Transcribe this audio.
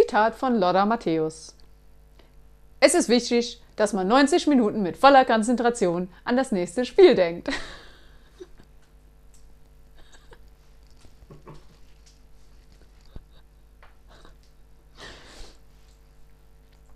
Zitat von Laura Matthäus. Es ist wichtig, dass man 90 Minuten mit voller Konzentration an das nächste Spiel denkt.